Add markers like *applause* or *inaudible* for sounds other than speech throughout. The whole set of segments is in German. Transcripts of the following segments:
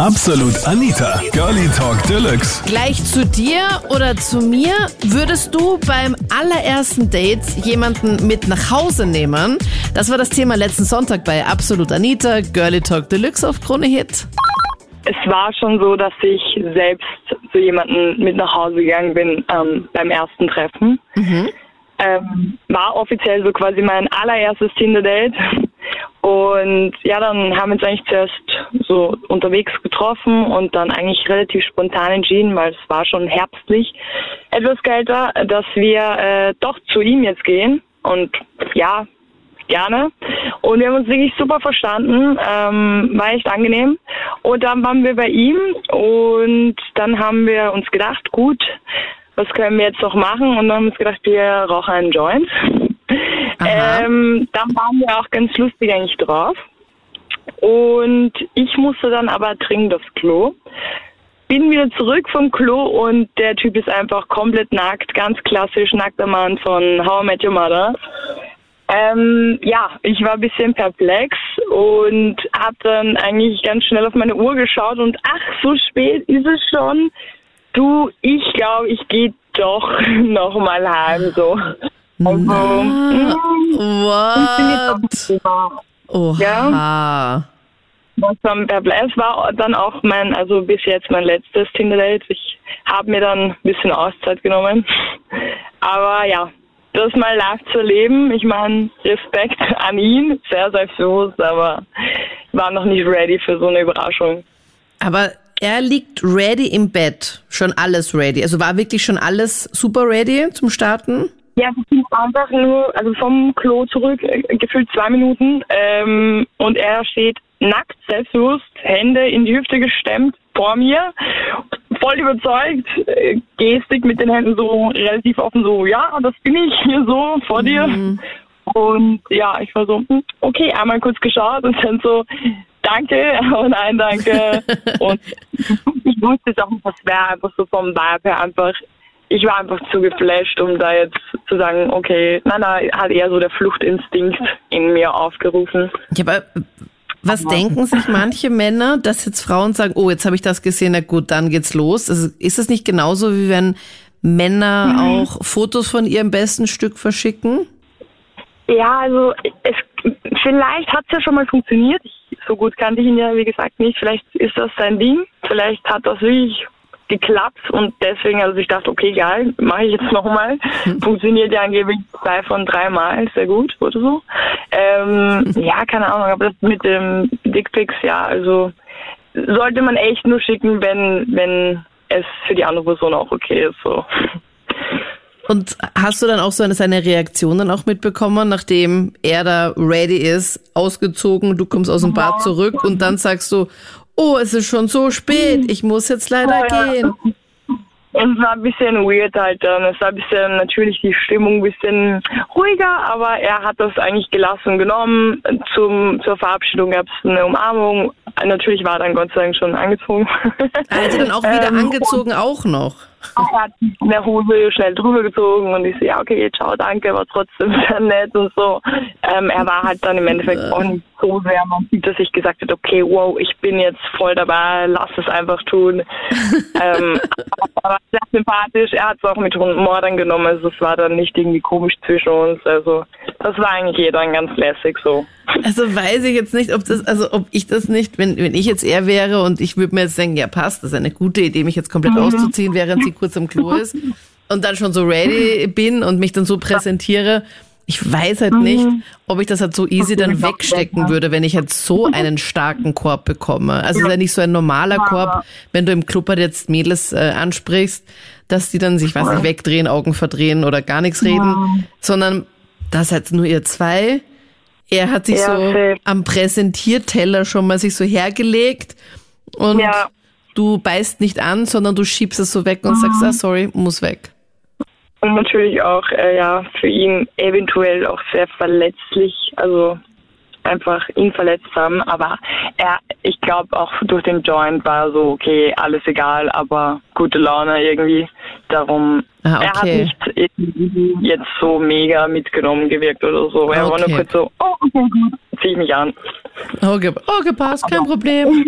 Absolut Anita, Girlie Talk Deluxe. Gleich zu dir oder zu mir würdest du beim allerersten Date jemanden mit nach Hause nehmen? Das war das Thema letzten Sonntag bei Absolut Anita, Girlie Talk Deluxe auf Krone Hit. Es war schon so, dass ich selbst zu jemanden mit nach Hause gegangen bin ähm, beim ersten Treffen. Ähm, war offiziell so quasi mein allererstes Tinder-Date. Und ja, dann haben wir uns eigentlich zuerst so unterwegs getroffen und dann eigentlich relativ spontan entschieden, weil es war schon herbstlich, etwas kälter, dass wir äh, doch zu ihm jetzt gehen. Und ja, gerne. Und wir haben uns wirklich super verstanden, ähm, war echt angenehm. Und dann waren wir bei ihm und dann haben wir uns gedacht, gut, was können wir jetzt noch machen? Und dann haben wir uns gedacht, wir rauchen einen Joint. Ähm, dann waren wir auch ganz lustig eigentlich drauf. Und ich musste dann aber dringend aufs Klo. Bin wieder zurück vom Klo und der Typ ist einfach komplett nackt, ganz klassisch nackter Mann von How I Met Your Mother. Ähm, ja, ich war ein bisschen perplex und habe dann eigentlich ganz schnell auf meine Uhr geschaut und ach, so spät ist es schon. Du, ich glaube, ich gehe doch *laughs* noch mal heim so. Also, mm, What? Oha. was dann perplex war, dann auch mein, also bis jetzt mein letztes Tinder-Date. Ich habe mir dann ein bisschen Auszeit genommen. Aber ja, das mal live zu erleben, ich meine, Respekt *laughs* an ihn, sehr selbstbewusst, aber ich war noch nicht ready für so eine Überraschung. Aber er liegt ready im Bett. Schon alles ready. Also war wirklich schon alles super ready zum Starten? Ja, wir sind einfach nur, also vom Klo zurück, äh, gefühlt zwei Minuten, ähm, und er steht nackt, selbstbewusst, Hände in die Hüfte gestemmt vor mir, voll überzeugt, äh, Gestik mit den Händen so relativ offen, so, ja, das bin ich hier *laughs* so vor dir. Und ja, ich war so, hm, okay, einmal kurz geschaut und dann so, danke, *laughs* oh nein, danke. *laughs* und ich wusste es auch nicht, das wäre einfach so vom Vibe her einfach, ich war einfach zu geflasht, um da jetzt zu sagen, okay, nein, nein, hat eher so der Fluchtinstinkt in mir aufgerufen. Ja, aber was denken sich manche Männer, dass jetzt Frauen sagen, oh, jetzt habe ich das gesehen, na gut, dann geht's los. Also ist es nicht genauso, wie wenn Männer auch Fotos von ihrem besten Stück verschicken? Ja, also es, vielleicht hat es ja schon mal funktioniert. Ich, so gut kannte ich ihn ja, wie gesagt, nicht. Vielleicht ist das sein Ding. Vielleicht hat das wirklich geklappt und deswegen, also ich dachte, okay, geil, mache ich jetzt *laughs* nochmal. Funktioniert ja angeblich zwei von drei Mal, sehr gut oder so. Ähm, ja, keine Ahnung, aber das mit dem Dickpics, ja, also sollte man echt nur schicken, wenn, wenn es für die andere Person auch okay ist, so. Und hast du dann auch so eine, seine Reaktion dann auch mitbekommen, nachdem er da ready ist, ausgezogen, du kommst aus dem Bad zurück und dann sagst du, oh, es ist schon so spät, ich muss jetzt leider Oh, ja. gehen. Es war ein bisschen weird halt dann. Es war ein bisschen natürlich die Stimmung ein bisschen ruhiger, aber er hat das eigentlich gelassen genommen. Zum, zur Verabschiedung gab es eine Umarmung. Natürlich war er dann Gott sei Dank schon angezogen. Also dann auch wieder Ähm, angezogen auch noch. Er hat eine Hose schnell drüber gezogen und ich so, ja, okay, ciao, danke, war trotzdem *laughs* sehr nett und so. Ähm, er war halt dann im Endeffekt auch nicht so sehr, man sieht, dass ich gesagt habe, okay, wow, ich bin jetzt voll dabei, lass es einfach tun. *laughs* ähm, aber er war sehr sympathisch, er hat es auch mit Humor dann genommen, also es war dann nicht irgendwie komisch zwischen uns, also das war eigentlich eh dann ganz lässig so. Also weiß ich jetzt nicht, ob das, also ob ich das nicht, wenn, wenn ich jetzt er wäre und ich würde mir jetzt denken, ja passt, das ist eine gute Idee, mich jetzt komplett auszuziehen, während sie kurz am Klo ist und dann schon so ready *laughs* bin und mich dann so präsentiere. Ich weiß halt nicht, ob ich das halt so easy dann wegstecken würde, wenn ich halt so *laughs* einen starken Korb bekomme. Also es ist ja nicht so ein normaler Korb, wenn du im Club halt jetzt Mädels äh, ansprichst, dass die dann sich, weiß nicht, wegdrehen, Augen verdrehen oder gar nichts reden, sondern das halt nur ihr zwei. Er hat sich Ja, so safe. am Präsentierteller schon mal sich so hergelegt und Ja. Du beißt nicht an, sondern du schiebst es so weg und sagst, ah, sorry, muss weg. Und natürlich auch, äh, ja, für ihn eventuell auch sehr verletzlich, also einfach ihn verletzt haben. Aber er, ich glaube auch durch den Joint war so, okay, alles egal, aber gute Laune irgendwie. Darum, Ah, er hat okay. nicht jetzt so mega mitgenommen gewirkt oder so. Er war Okay. nur kurz so, oh, okay, gut, zieh ich mich an. Okay, okay passt, kein Problem.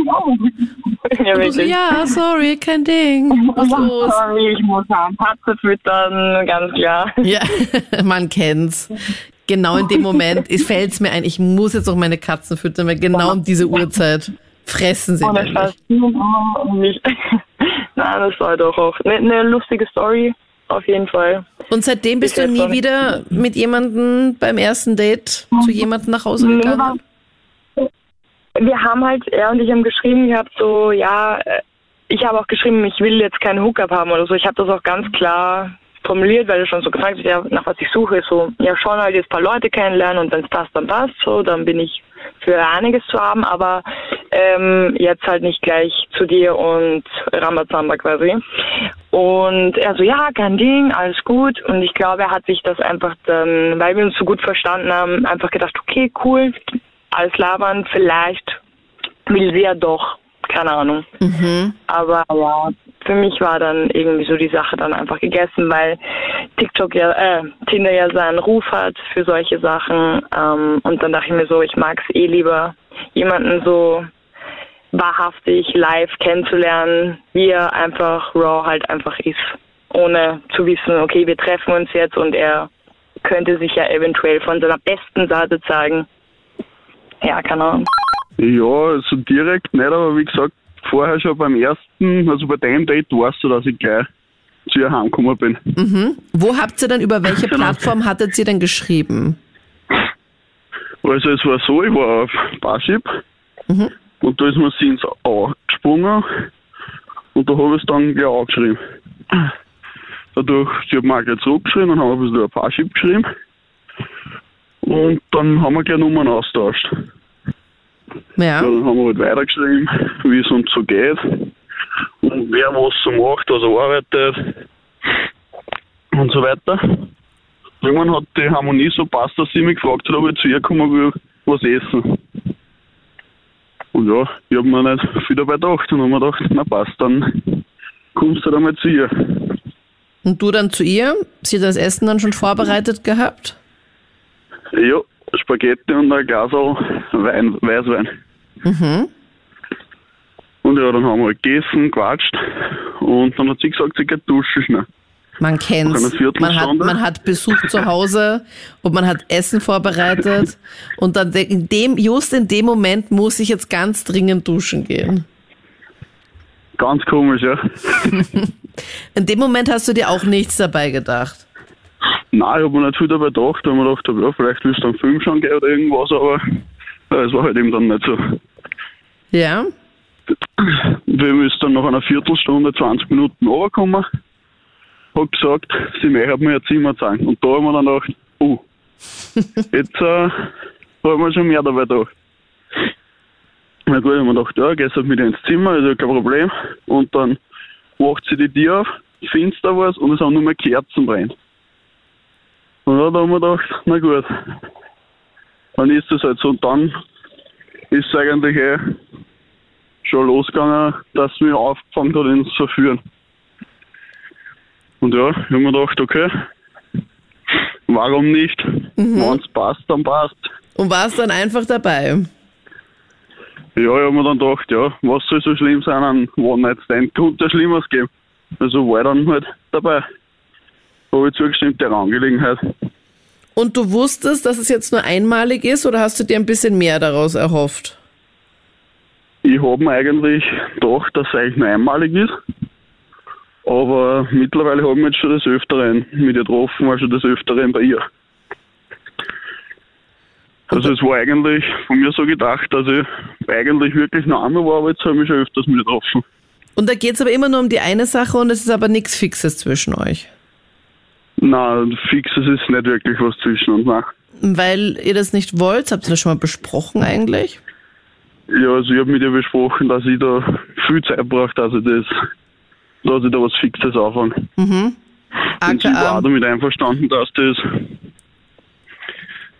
ja, so, wirklich. ja, sorry, kein Ding. Was los? Sorry, ich muss eine Katze füttern, ganz klar. Ja, *laughs* man kennt's. Genau in dem Moment fällt es mir ein, ich muss jetzt auch meine Katzen füttern, weil genau um diese Uhrzeit fressen sie nämlich. nicht. *laughs* Nein, das war doch auch eine, eine lustige Story, auf jeden Fall. Und seitdem bist du nie wieder mit jemandem beim ersten Date zu jemandem nach Hause gegangen? Wir haben halt, er und ich haben geschrieben gehabt, so, ja, äh, ich habe auch geschrieben, ich will jetzt keinen Hookup haben oder so. Ich habe das auch ganz klar formuliert, weil er schon so gefragt hat, ja, nach was ich suche, ist so, ja, schon halt jetzt ein paar Leute kennenlernen und wenn es passt, dann passt so, dann bin ich für einiges zu haben, aber ähm, jetzt halt nicht gleich zu dir und Rambazamba quasi. Und er so, ja, kein Ding, alles gut. Und ich glaube, er hat sich das einfach dann, weil wir uns so gut verstanden haben, einfach gedacht, okay, cool, alles labern, vielleicht will sie ja doch, keine Ahnung. Mhm. Aber ja, für mich war dann irgendwie so die Sache dann einfach gegessen, weil TikTok ja, äh, Tinder ja seinen Ruf hat für solche Sachen. Ähm, und dann dachte ich mir so, ich mag es eh lieber, jemanden so wahrhaftig live kennenzulernen, wie er einfach raw halt einfach ist. Ohne zu wissen, okay, wir treffen uns jetzt und er könnte sich ja eventuell von seiner besten Seite zeigen. Ja, keine Ahnung. Ja, also direkt nicht, aber wie gesagt, vorher schon beim ersten, also bei deinem Date warst du, dass ich gleich zu ihr heimgekommen bin. Mhm. Wo habt ihr denn, über welche Genau. Plattform hattet ihr denn geschrieben? Also es war so, ich war auf Parship Mhm. und da ist mir sie ins Auge gesprungen und da habe ich es dann gleich angeschrieben. Dadurch, sie hat mir auch gleich zurückgeschrieben und haben ein bisschen auf Parship geschrieben und dann haben wir gleich Nummern austauscht. Ja. Ja, dann haben wir halt weitergeschrieben, wie es uns so geht und wer was so macht, was er arbeitet und so weiter. Irgendwann hat die Harmonie so passt, dass sie mich gefragt hat, ob ich zu ihr kommen will, was essen. Und ja, ich habe mir nicht viel dabei gedacht und habe mir gedacht, na passt, dann kommst du halt einmal zu ihr. Und du dann zu ihr? Sie hat das Essen dann schon vorbereitet gehabt? Ja, Spaghetti und ein Glas Wein, Weißwein. Mhm. Und ja, dann haben wir halt gegessen, quatscht und dann hat sie gesagt, sie geht duschen schnell. Man kennt's. Man hat, man hat Besuch zu Hause und man hat Essen vorbereitet *laughs* und dann in dem, just in dem Moment muss ich jetzt ganz dringend duschen gehen. Ganz komisch, ja. *laughs* In dem Moment hast du dir auch nichts dabei gedacht. Nein, ich habe mir nicht viel dabei gedacht, weil ich mir gedacht habe, ja, vielleicht willst du einen Film schauen gehen oder irgendwas, aber ja, es war halt eben dann nicht so. Ja? Wir müssen dann nach einer Viertelstunde, 20 Minuten runterkommen. Hat gesagt, sie möchte mir ihr Zimmer zeigen. Und da haben wir dann gedacht, oh, *laughs* jetzt äh, haben wir schon mehr dabei gedacht. Na gut, ich habe mir gedacht, ja, gehst halt mit ihr ins Zimmer, ist ja kein Problem. Und dann macht sie die Tür auf, finster war es und es haben nur mehr Kerzen brennt. Und ja, da haben wir gedacht, na gut, dann ist es halt so. Und dann ist es eigentlich eh schon losgegangen, dass mich aufgefangen hat, ihn zu verführen. Und ja, ich habe mir gedacht, okay, warum nicht? Wenn es passt, dann passt. Und warst dann einfach dabei. Ja, ich habe mir dann gedacht, ja, was soll so schlimm sein an One-Night-Stand? Könnte Schlimmeres geben. Also war ich dann halt dabei. Habe ich zugestimmt, der Angelegenheit. Und du wusstest, dass es jetzt nur einmalig ist oder hast du dir ein bisschen mehr daraus erhofft? Ich habe mir eigentlich gedacht, dass es eigentlich nur einmalig ist. Aber mittlerweile habe ich mich jetzt schon des Öfteren mit ihr getroffen, also des Öfteren bei ihr. Also es war eigentlich von mir so gedacht, dass ich eigentlich wirklich nur einmal war, aber jetzt habe ich mich schon öfters mit ihr getroffen. Und da geht es aber immer nur um die eine Sache und es ist aber nichts Fixes zwischen euch. Nein, fixes ist nicht wirklich was zwischen uns. Nein. Weil ihr das nicht wollt, habt ihr das schon mal besprochen eigentlich? Ja, also ich habe mit ihr besprochen, dass ich da viel Zeit brauche, dass ich das, dass ich da was Fixes anfange. Und sie war damit einverstanden, dass das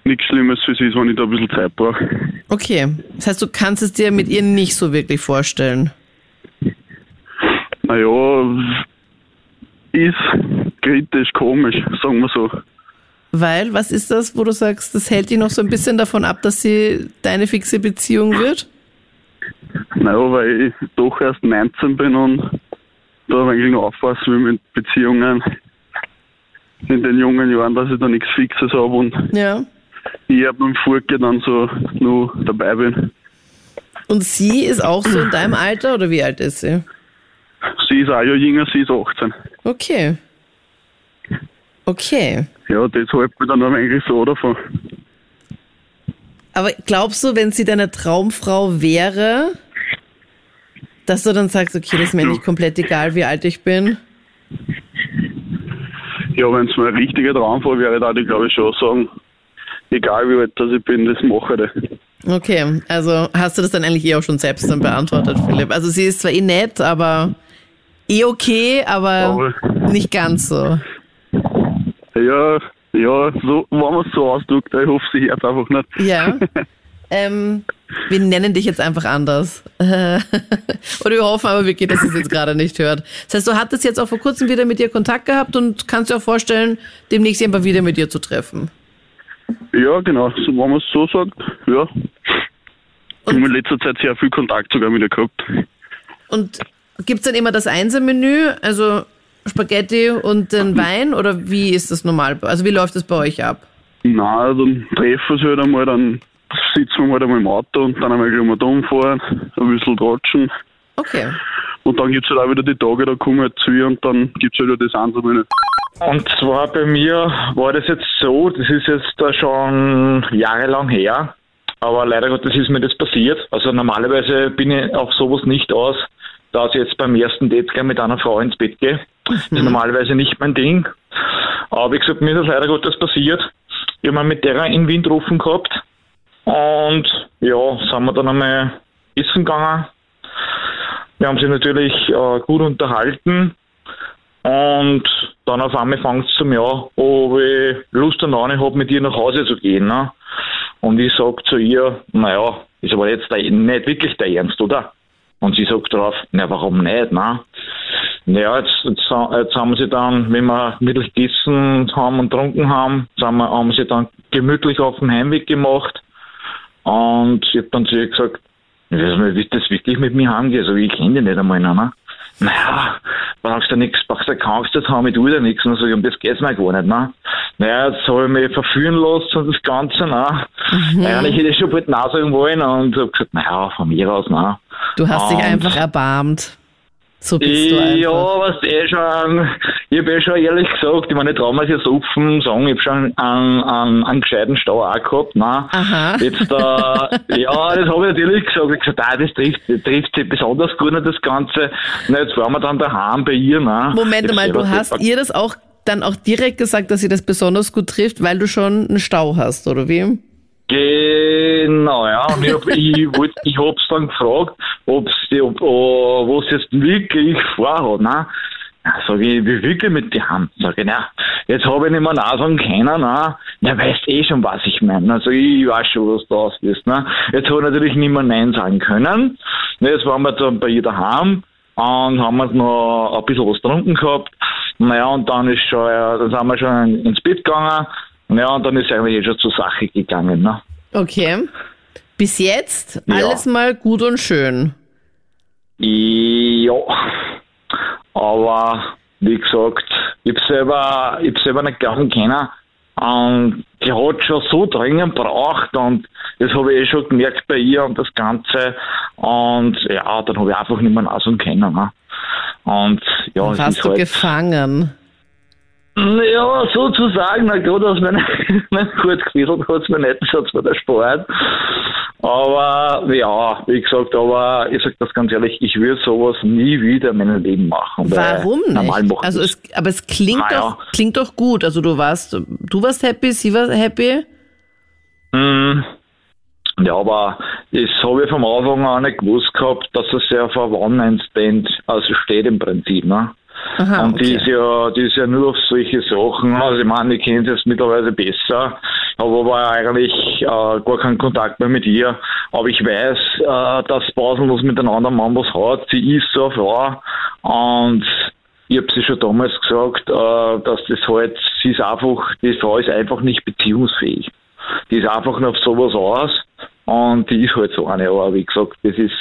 nichts Schlimmes für sie ist, wenn ich da ein bisschen Zeit brauche. Okay. Das heißt, du kannst es dir mit ihr nicht so wirklich vorstellen. Naja, ist kritisch komisch, sagen wir so. Weil, was ist das, wo du sagst, das hält dich noch so ein bisschen davon ab, dass sie deine fixe Beziehung wird? Naja, weil ich doch erst 19 bin und da eigentlich noch aufpassen will mit Beziehungen in den jungen Jahren, dass ich da nichts Fixes habe und Ja. ich ab dem Furke dann so nur dabei bin. Und sie ist auch so in deinem Alter oder wie alt ist sie? Sie ist auch ja jünger, sie ist 18. Okay. Okay. Ja, das hält mich dann eigentlich so davon. Aber glaubst du, wenn sie deine Traumfrau wäre, dass du dann sagst, okay, das ist mir nicht komplett egal, wie alt ich bin? Ja, wenn es mir ein richtiger Traumfall wäre, dann ich glaube ich schon sagen, egal wie alt das ich bin, das mache ich. Okay, also hast du das dann eigentlich eh auch schon selbst dann beantwortet, Philipp? Also sie ist zwar eh nett, aber eh okay, aber nicht ganz so. Ja, ja, so, wenn man es so ausdrückt, ich hoffe, sie hört einfach nicht. Ja. *laughs* Ähm, wir nennen dich jetzt einfach anders. *laughs* Oder wir hoffen aber wirklich, dass es jetzt gerade nicht hört. Das heißt, du hattest jetzt auch vor kurzem wieder mit ihr Kontakt gehabt und kannst dir auch vorstellen, demnächst einfach wieder mit ihr zu treffen. Ja, genau, so, wenn man es so sagt, ja. Ich habe in letzter Zeit sehr viel Kontakt sogar mit ihr gehabt. Und gibt's dann immer das Einsermenü, also Spaghetti und den *laughs* Wein oder wie ist das normal? Also wie läuft das bei euch ab? Na, dann treffen wir uns halt einmal, dann sitzen wir halt einmal im Auto und dann einmal gleich mal da umfahren, ein bisschen tratschen. Okay. Und dann gibt es halt auch wieder die Tage, da kommen wir halt zu ihr und dann gibt es halt wieder das Einzelne. Und zwar bei mir war das jetzt so, das ist jetzt da schon jahrelang her, aber leider Gottes ist mir das passiert. Also normalerweise bin ich auf sowas nicht aus, dass ich jetzt beim ersten Date gleich mit einer Frau ins Bett gehe. Das ist normalerweise nicht mein Ding. Aber wie gesagt, mir ist das leider Gottes passiert. Ich habe mit der in Wien getroffen gehabt und ja, sind wir dann einmal essen gegangen. Wir haben sie natürlich äh, gut unterhalten und dann auf einmal fängt es zum Ja, ob ich Lust und Laune habe, mit ihr nach Hause zu gehen. Ne? Und ich sag zu ihr, naja, ist aber jetzt der, nicht wirklich der Ernst, oder? Und sie sagt drauf, na warum nicht, ne? Naja, jetzt, jetzt, jetzt haben sie dann, wenn wir mittels gegessen haben und getrunken haben, sind wir, haben sie dann gemütlich auf den Heimweg gemacht. Und ich habe dann zu ihr gesagt, ich weiß nicht, wie das wirklich mit mir heimgeht, also ich kenne die nicht einmal, ne? Naja, brauchst du nichts, brauchst du keine Angst haben, ich tue dir nichts. Und so, um das geht's mir gar nicht, ne? Naja, jetzt habe ich mich verführen lassen und das Ganze, ne? Mhm. Hätte ich schon bald Nein sagen wollen und habe gesagt, naja, von mir aus, ne? Du hast dich Und- einfach erbarmt. So bist du einfach. Ja, was eh schon, ich habe eh schon ehrlich gesagt, ich meine, ich traue mir jetzt offen sagen, ich habe schon einen, einen, einen gescheiten Stau auch gehabt, ne? Aha. Jetzt, äh, *laughs* ja, das habe ich natürlich gesagt, ich gesagt, ah, das trifft, trifft sie besonders gut, nicht, das Ganze. Na, jetzt waren wir dann daheim bei ihr, ne? Moment Ich mal, du hast ihr das auch dann auch direkt gesagt, dass sie das besonders gut trifft, weil du schon einen Stau hast, oder wie? Genau, ja. Und ich, hab, ich, *laughs* hab's dann gefragt, ob sie, ob, oh, was jetzt wirklich vorhat, ne? Sag ich, will wirklich mit dir haben. Sag ich, na, jetzt habe ich nicht mehr Nein sagen können, ne? Ja, weißt eh schon, was ich meine. Also ich weiß schon, was du bist, ne? Jetzt habe ich natürlich nicht mehr Nein sagen können. Ne, Jetzt waren wir dann bei ihr daheim und haben wir noch ein bisschen was getrunken gehabt. Naja, und dann ist schon, ja, dann sind wir schon ins Bett gegangen. Ja, und dann ist eigentlich eh schon zur Sache gegangen, ne? Okay. Bis jetzt Ja. alles mal gut und schön. Ja, aber wie gesagt, ich hab selber, ich hab selber nicht glauben können. Und die hat schon so dringend braucht und das habe ich eh schon gemerkt bei ihr und das Ganze. Und ja, dann habe ich einfach nicht mehr nachsagen können. Ne? Und ja, es Warst du halt, gefangen? Ja, sozusagen, na gut, dass mein, *laughs* mein gut gewidelt hat es mir nicht, das hat mir der Sport. Aber ja, wie gesagt, aber ich sag das ganz ehrlich, ich würde sowas nie wieder in meinem Leben machen. Warum Normal nicht? machen Also es, aber es klingt Na ja. doch, klingt doch gut. Also du warst, du warst happy, sie war happy. Mm, Ja, aber das habe ich vom Anfang an nicht gewusst gehabt, dass es ja auf ein One-Night-Stand also steht im Prinzip. Ne? Aha, und die okay. ist ja, die ist ja nur auf solche Sachen. Also ich meine, ich kenne es jetzt mittlerweile besser. habe aber eigentlich äh, gar keinen Kontakt mehr mit ihr. Aber ich weiß, äh, dass pausenlos mit einem anderen Mann was hat. Sie ist so eine Frau und ich habe sie schon damals gesagt, äh, dass das halt, sie ist einfach, die Frau ist einfach nicht beziehungsfähig. Die ist einfach nur auf sowas aus und die ist halt so eine. Aber wie gesagt, das ist,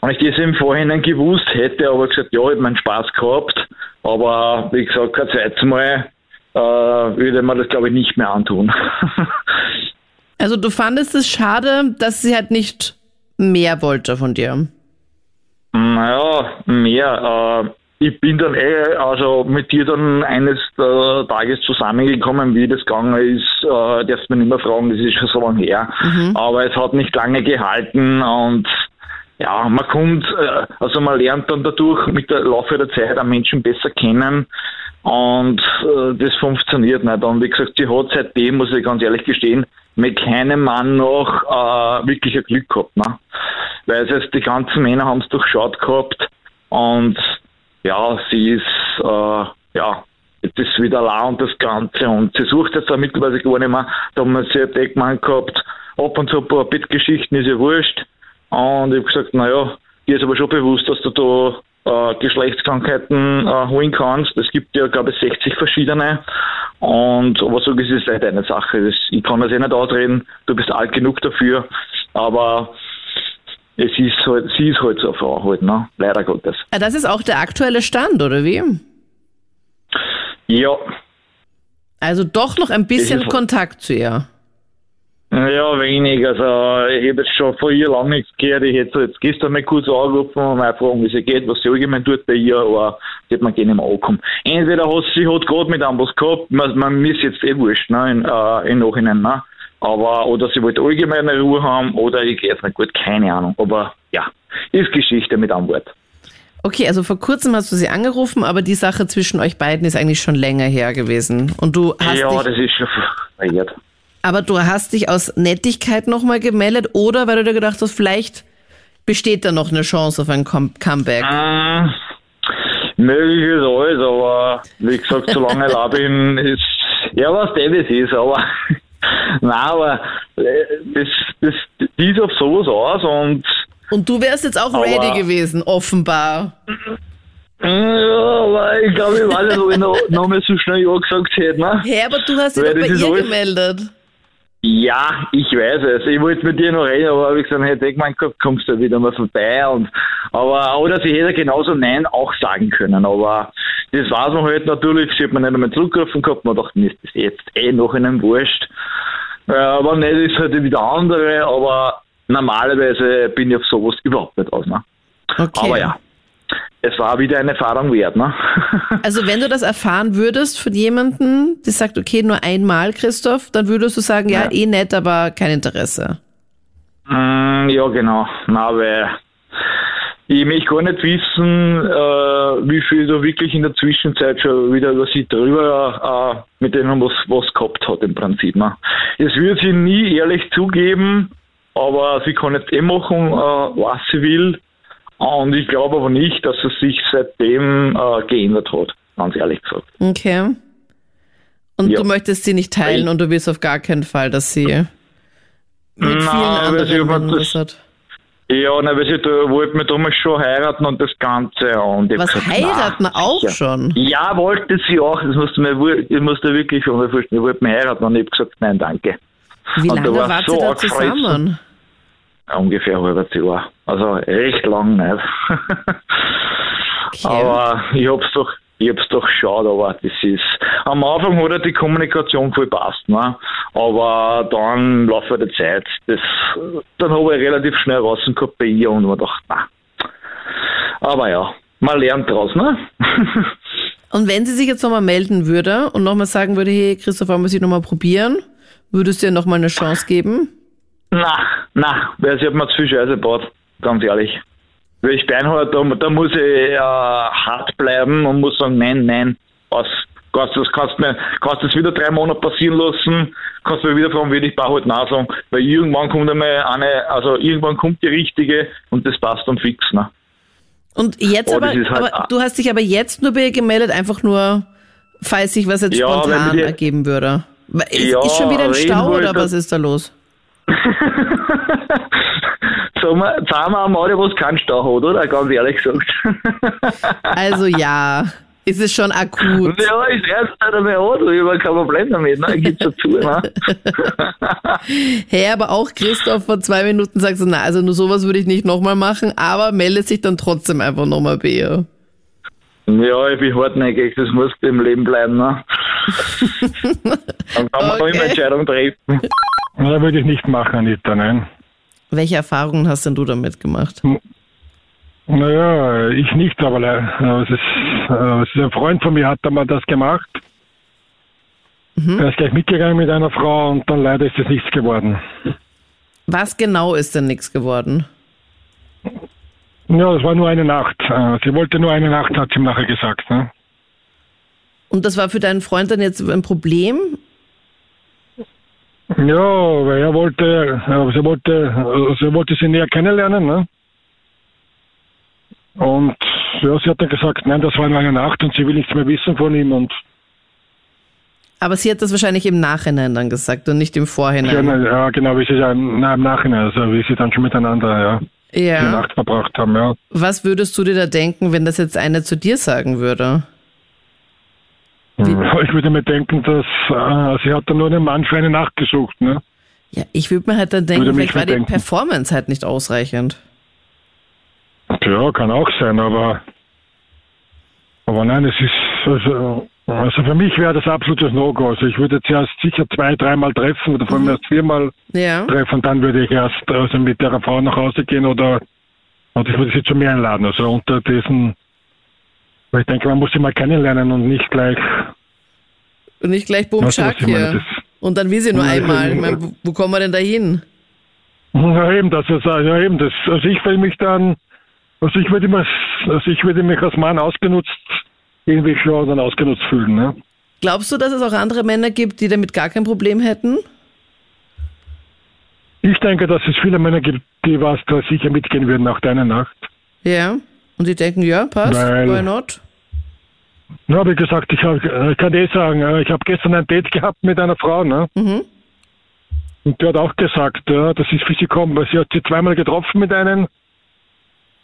wenn ich das im Vorhinein gewusst hätte, aber gesagt, ja, ich habe meinen Spaß gehabt, aber wie gesagt, kein zweites Mal äh, würde man das glaube ich nicht mehr antun. *laughs* also du fandest es schade, dass sie halt nicht mehr wollte von dir. Naja, mehr. Äh, ich bin dann eh also mit dir dann eines Tages zusammengekommen, wie das gegangen ist, äh, darfst mir nicht mehr fragen, das ist schon so lange her. Mhm. Aber es hat nicht lange gehalten und ja, man kommt, äh, also man lernt dann dadurch mit der Laufe der Zeit einen Menschen besser kennen und äh, das funktioniert nicht. Und wie gesagt, sie hat seitdem, muss ich ganz ehrlich gestehen, mit keinem Mann noch äh, wirklich ein Glück gehabt. Ne? Weil es heißt, die ganzen Männer haben es durchschaut gehabt und ja, sie ist, äh, ja, jetzt ist wieder la und das Ganze und sie sucht jetzt auch mittlerweile gar nicht mehr. Da haben wir sie einen Deckmann gehabt, ab und zu ein paar Bettgeschichten ist ja wurscht. Und ich habe gesagt, naja, dir ist aber schon bewusst, dass du da äh, Geschlechtskrankheiten äh, holen kannst. Es gibt ja, glaube ich, 60 verschiedene. Und aber so ist es halt eine Sache. Das, ich kann das eh nicht ausreden, du bist alt genug dafür. Aber es ist halt, sie ist halt so eine Frau halt, ne? Leider Gottes. Ah, das ist auch der aktuelle Stand, oder wie? Ja. Also doch noch ein bisschen Kontakt zu ihr. Ja, wenig. Also ich habe jetzt schon vor ihr lange nichts gehört. Ich hätte jetzt gestern mal kurz angerufen und mal fragen, wie sie geht, was sie allgemein tut bei ihr, aber das hat man gerne im angekommen. Entweder hat sie hat gerade mit einem was gehabt, man, man ist jetzt eh wurscht, ne, in, äh, im Nachhinein, ne? Aber, oder sie wollte allgemeine Ruhe haben, oder ich gehe jetzt nicht gut, keine Ahnung. Aber ja, ist Geschichte mit Antwort. Okay, also vor kurzem hast du sie angerufen, aber die Sache zwischen euch beiden ist eigentlich schon länger her gewesen. Und du hast Ja, das ist schon verjährt. Aber du hast dich aus Nettigkeit nochmal gemeldet oder weil du dir gedacht hast, vielleicht besteht da noch eine Chance auf ein Comeback? Äh, möglich ist alles, aber wie gesagt, solange ich da bin, ist, ja, was das ist, aber Nein, aber äh, das, das, die ist auf sowas aus und. Und du wärst jetzt auch ready gewesen, offenbar. Ja, aber ich glaube, ich weiß nicht, ob ich noch, noch mal so schnell Ja gesagt hätte. Ne? Hä, aber du hast dich doch bei ihr gemeldet. Ja, ich weiß es. Ich wollte mit dir noch reden, aber habe ich gesagt, hey, denk mal, kommst du wieder mal vorbei. Und, aber, oder sie hätte genauso Nein auch sagen können. Aber das weiß man halt natürlich. Sie hat mir nicht einmal zurückgerufen gehabt. Man dachte, mir ist das jetzt eh noch in einem Wurscht. Ja, aber nicht ist halt wieder andere. Aber normalerweise bin ich auf sowas überhaupt nicht aus. Ne? Okay. Aber ja es war wieder eine Erfahrung wert. Ne? *laughs* Also wenn du das erfahren würdest von jemandem, der sagt, okay, nur einmal, Christoph, dann würdest du sagen, ja, ja. eh nett, aber kein Interesse. Mm, ja, genau. Na, weil ich möchte gar nicht wissen, äh, wie viel da wirklich in der Zwischenzeit schon wieder über sie drüber äh, mit denen was, was gehabt hat im Prinzip. Ne? Es wird sie nie ehrlich zugeben, aber sie kann jetzt eh machen, äh, was sie will. Und ich glaube aber nicht, dass es sich seitdem äh, geändert hat, ganz ehrlich gesagt. Okay. Und ja. du möchtest sie nicht teilen ich, und du willst auf gar keinen Fall, dass sie mit vielen na, anderen das, hat. Ja, na, weil sie da wollte mich damals schon heiraten und das Ganze. Und Was, gesagt, heiraten na, auch ja. schon? Ja, wollte sie auch. Das musste mir, ich musste wirklich schon mal vorstellen. Ich wollte mich heiraten und ich habe gesagt, nein, danke. Wie und lange war wart so ihr da zusammen? Ungefähr ein halbes Jahr. Also recht lang nicht. okay. Aber ich hab's doch, ich hab's doch geschaut, aber das ist, am Anfang hat ja die Kommunikation voll passt, ne? Aber dann im Laufe der Zeit, das, dann habe ich relativ schnell raus gehabt bei ihr und mir gedacht, na. Aber ja, man lernt draus, ne? *laughs* und wenn sie sich jetzt nochmal melden würde und nochmal sagen würde, hey, Christopher, muss ich nochmal probieren, würdest du ihr nochmal eine Chance geben? Na, na, weil sie hat mir zu viel Scheiße gebaut, ganz ehrlich. Weil ich Beinhard, da, da muss ich äh, hart bleiben und muss sagen, nein, nein, was, kannst, das kannst mir, kannst das wieder drei Monate passieren lassen, kannst mir wieder fragen, wie ich bei halt nein sagen, weil irgendwann kommt einmal eine, also irgendwann kommt die richtige und das passt dann fix, ne? Und jetzt oh, aber, halt aber du hast dich aber jetzt nur bei ihr gemeldet, einfach nur, falls sich was jetzt ja, spontan ergeben würde. Ist, Ja, ist schon wieder ein Stau oder was ist da los? *laughs* Sagen wir, sagen wir am Auto, wo es keinen Stau hat, oder? Ganz ehrlich gesagt. *laughs* Also ja, ist es schon akut. ja, ist erst nicht einmal an, ich habe kein Problem damit, ne? Gibt's dazu, ne? *laughs* Hey, aber auch Christoph vor zwei Minuten sagt so, na, also nur sowas würde ich nicht nochmal machen, aber meldet sich dann trotzdem einfach nochmal bei ihr. Ja, ich bin hartnäckig, das muss im Leben bleiben, ne? Dann kann man Okay. immer Entscheidungen treffen. Ja, würde ich nicht machen, Anita, nein. Welche Erfahrungen hast denn du damit gemacht? Naja, ich nicht, aber äh, es, ist, äh, es ist ein Freund von mir, hat einmal das gemacht. Er ist gleich mitgegangen mit einer Frau und dann leider ist es nichts geworden. Was genau ist denn nichts geworden? Ja, das war nur eine Nacht. Äh, Sie wollte nur eine Nacht, hat sie ihm nachher gesagt. Ne? Und das war für deinen Freund dann jetzt ein Problem? Ja, weil er wollte, äh, sie wollte, äh, sie wollte sie näher kennenlernen. Ne? Und ja, sie hat dann gesagt, nein, das war nur eine Nacht und sie will nichts mehr wissen von ihm und Aber sie hat das wahrscheinlich im Nachhinein dann gesagt und nicht im Vorhinein. ja genau, wie sie dann na, im Nachhinein, also wie sie dann schon miteinander ja, die Ja. Nacht verbracht haben, ja. Was würdest du dir da denken, wenn das jetzt eine zu dir sagen würde? Ja, Ich würde mir denken, dass äh, sie hat dann nur einen Mann für eine Nacht gesucht, ne? Ja, ich würde mir halt dann denken, vielleicht war die. Performance halt nicht ausreichend. Ja, kann auch sein, aber aber nein, es ist also, also für mich wäre das absolutes No-Go. Also ich würde zuerst sicher zwei, dreimal treffen oder vor allem erst viermal Ja. treffen, dann würde ich erst also mit der Frau nach Hause gehen oder und ich würde sie zu mir einladen. Also unter diesen weil ich denke, man muss sie mal kennenlernen und nicht gleich Und nicht gleich Boom Schack hier. Und dann will sie nur Ja, einmal. Ich meine, wo, wo kommen wir denn da hin? Ja, eben, das ist, ja, eben, das, also ich will mich dann, also ich würde mich, also ich würde mich als Mann ausgenutzt, irgendwie schon dann ausgenutzt fühlen, ne? Glaubst du, dass es auch andere Männer gibt, die damit gar kein Problem hätten? Ich denke, dass es viele Männer gibt, die was da sicher mitgehen würden nach deiner Nacht. Ja. Und die denken, ja, passt, Weil- why not? Na, wie gesagt, ich, hab, äh, kann eh sagen, äh, ich habe gestern ein Date gehabt mit einer Frau, ne? Mhm. Und die hat auch gesagt, ja, das ist für sie kommen, weil sie hat sie zweimal getroffen mit einem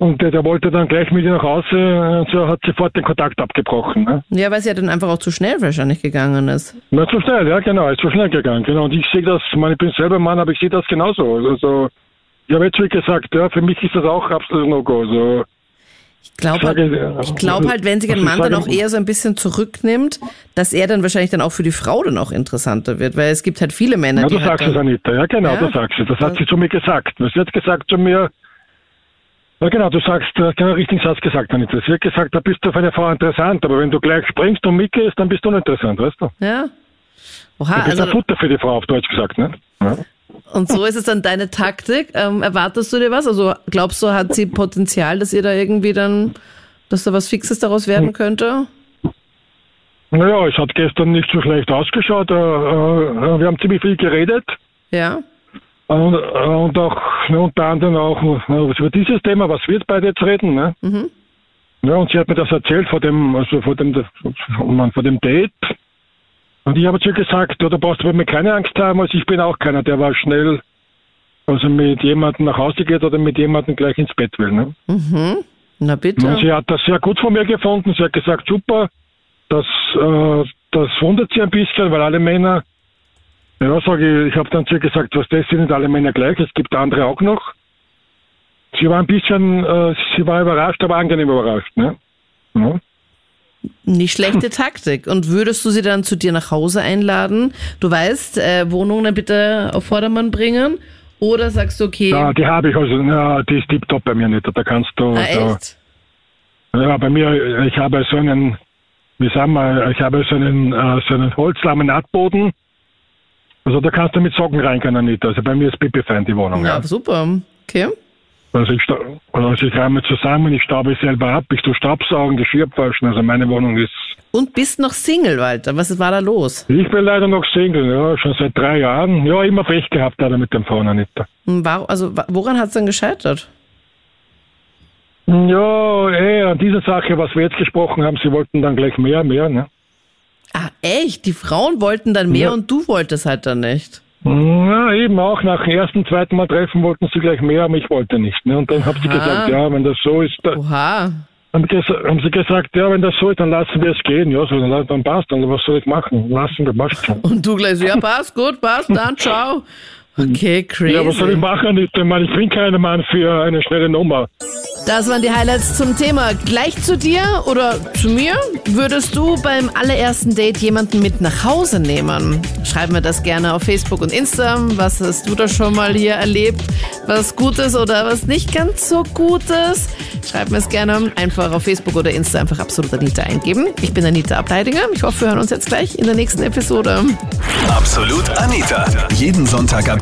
und der, der wollte dann gleich mit ihr nach Hause und so hat sofort den Kontakt abgebrochen, ne? Ja, weil sie ja dann einfach auch zu schnell wahrscheinlich gegangen ist. Na, zu schnell, ja, genau, ist zu schnell gegangen, genau. Und ich sehe das, ich meine, ich bin selber Mann, aber ich sehe das genauso. Also, ich habe jetzt wie gesagt, ja, für mich ist das auch absolut No-Go. Also, Ich glaube halt, sage, ich glaub halt, wenn sich ein also Mann dann auch eher so ein bisschen zurücknimmt, dass er dann wahrscheinlich dann auch für die Frau dann auch interessanter wird, weil es gibt halt viele Männer, Ja, die du halt sagst es, dann, Anita, ja, genau, Ja. du sagst es. Das hat Ja. sie zu mir gesagt. Sie hat gesagt zu mir, ja, genau, du sagst, du hast einen richtigen Satz gesagt, Anita. Sie hat gesagt, da bist du für eine Frau interessant, aber wenn du gleich springst und mitgehst, dann bist du uninteressant, weißt du? ja. Oha, Du bist also, ein Futter für die Frau, auf Deutsch gesagt, ne? Ja. Und so ist es dann deine Taktik. Ähm, erwartest du dir was? Also glaubst du, hat sie Potenzial, dass ihr da irgendwie dann, dass da was Fixes daraus Hm. werden könnte? Naja, es hat gestern nicht so schlecht ausgeschaut. Äh, äh, wir haben ziemlich viel geredet. Ja. Und, äh, und auch ne, unter anderem auch äh, über dieses Thema, was wir beide jetzt reden. Ne? Mhm. Ja, und sie hat mir das erzählt vor dem, also vor dem, vor dem Date. Und ich habe zu ihr gesagt, ja, da brauchst du bei mir keine Angst haben, also ich bin auch keiner, der war schnell, also mit jemandem nach Hause geht oder mit jemandem gleich ins Bett will. Ne? Mhm. Na bitte. Und sie hat das sehr gut von mir gefunden. Sie hat gesagt, super, das, äh, das wundert sie ein bisschen, weil alle Männer, ja, sage ich, ich habe dann zu ihr gesagt, was das sind nicht alle Männer gleich, es gibt andere auch noch. Sie war ein bisschen, äh, sie war überrascht, aber angenehm überrascht. Ne? Ja. Nicht schlechte Taktik. Und würdest du sie dann zu dir nach Hause einladen? Du weißt, äh, Wohnung dann bitte auf Vordermann bringen? Oder sagst du, okay, Ja, die habe ich also, ja, die ist tiptop bei mir nicht. Da kannst du, ah, da, echt? ja, bei mir, ich habe so einen, wie sagen wir, ich habe so einen, äh, so einen Holzlaminatboden. Also da kannst du mit Socken reingehen, Anita. Also bei mir ist Pipi fein die Wohnung. Ja, Ja. super. Okay. Also ich, also ich räume zusammen, ich staube selber ab, ich tue Staubsaugen, Geschirr waschen. Also meine Wohnung ist. Und bist noch Single, Walter. Was war da los? Ich bin leider noch Single, ja, schon seit drei Jahren. Ja, immer Pech gehabt leider mit dem Frauen, Anita. Hm, War, also woran hat es dann gescheitert? Ja, eh, an dieser Sache, was wir jetzt gesprochen haben, sie wollten dann gleich mehr, mehr, ne? Ah, echt? Die Frauen wollten dann mehr Ja. und du wolltest halt dann nicht. Na, eben auch nach dem ersten, zweiten Mal treffen wollten sie gleich mehr, aber ich wollte nicht. Ne? Und dann haben sie gesagt, ja, wenn das so ist, da, Oha. haben, sie gesagt, ja, wenn das so ist, dann lassen wir es gehen. Ja, so, dann, dann passt, dann was soll ich machen? Lassen wir, passt schon. Und du gleich ja, passt, gut, passt, dann ciao. Okay, crazy. Ja, was soll ich machen? Ich, ich meine, ich bin kein Mann für eine schnelle Nummer. Das waren die Highlights zum Thema. Gleich zu dir oder zu mir? Würdest du beim allerersten Date jemanden mit nach Hause nehmen? Schreib mir das gerne auf Facebook und Insta. Was hast du da schon mal hier erlebt? Was Gutes oder was nicht ganz so Gutes? Schreib mir es gerne einfach auf Facebook oder Insta einfach absolut Anita eingeben. Ich bin Anita Ableidinger. Ich hoffe, wir hören uns jetzt gleich in der nächsten Episode. Absolut Anita. Jeden Sonntag ab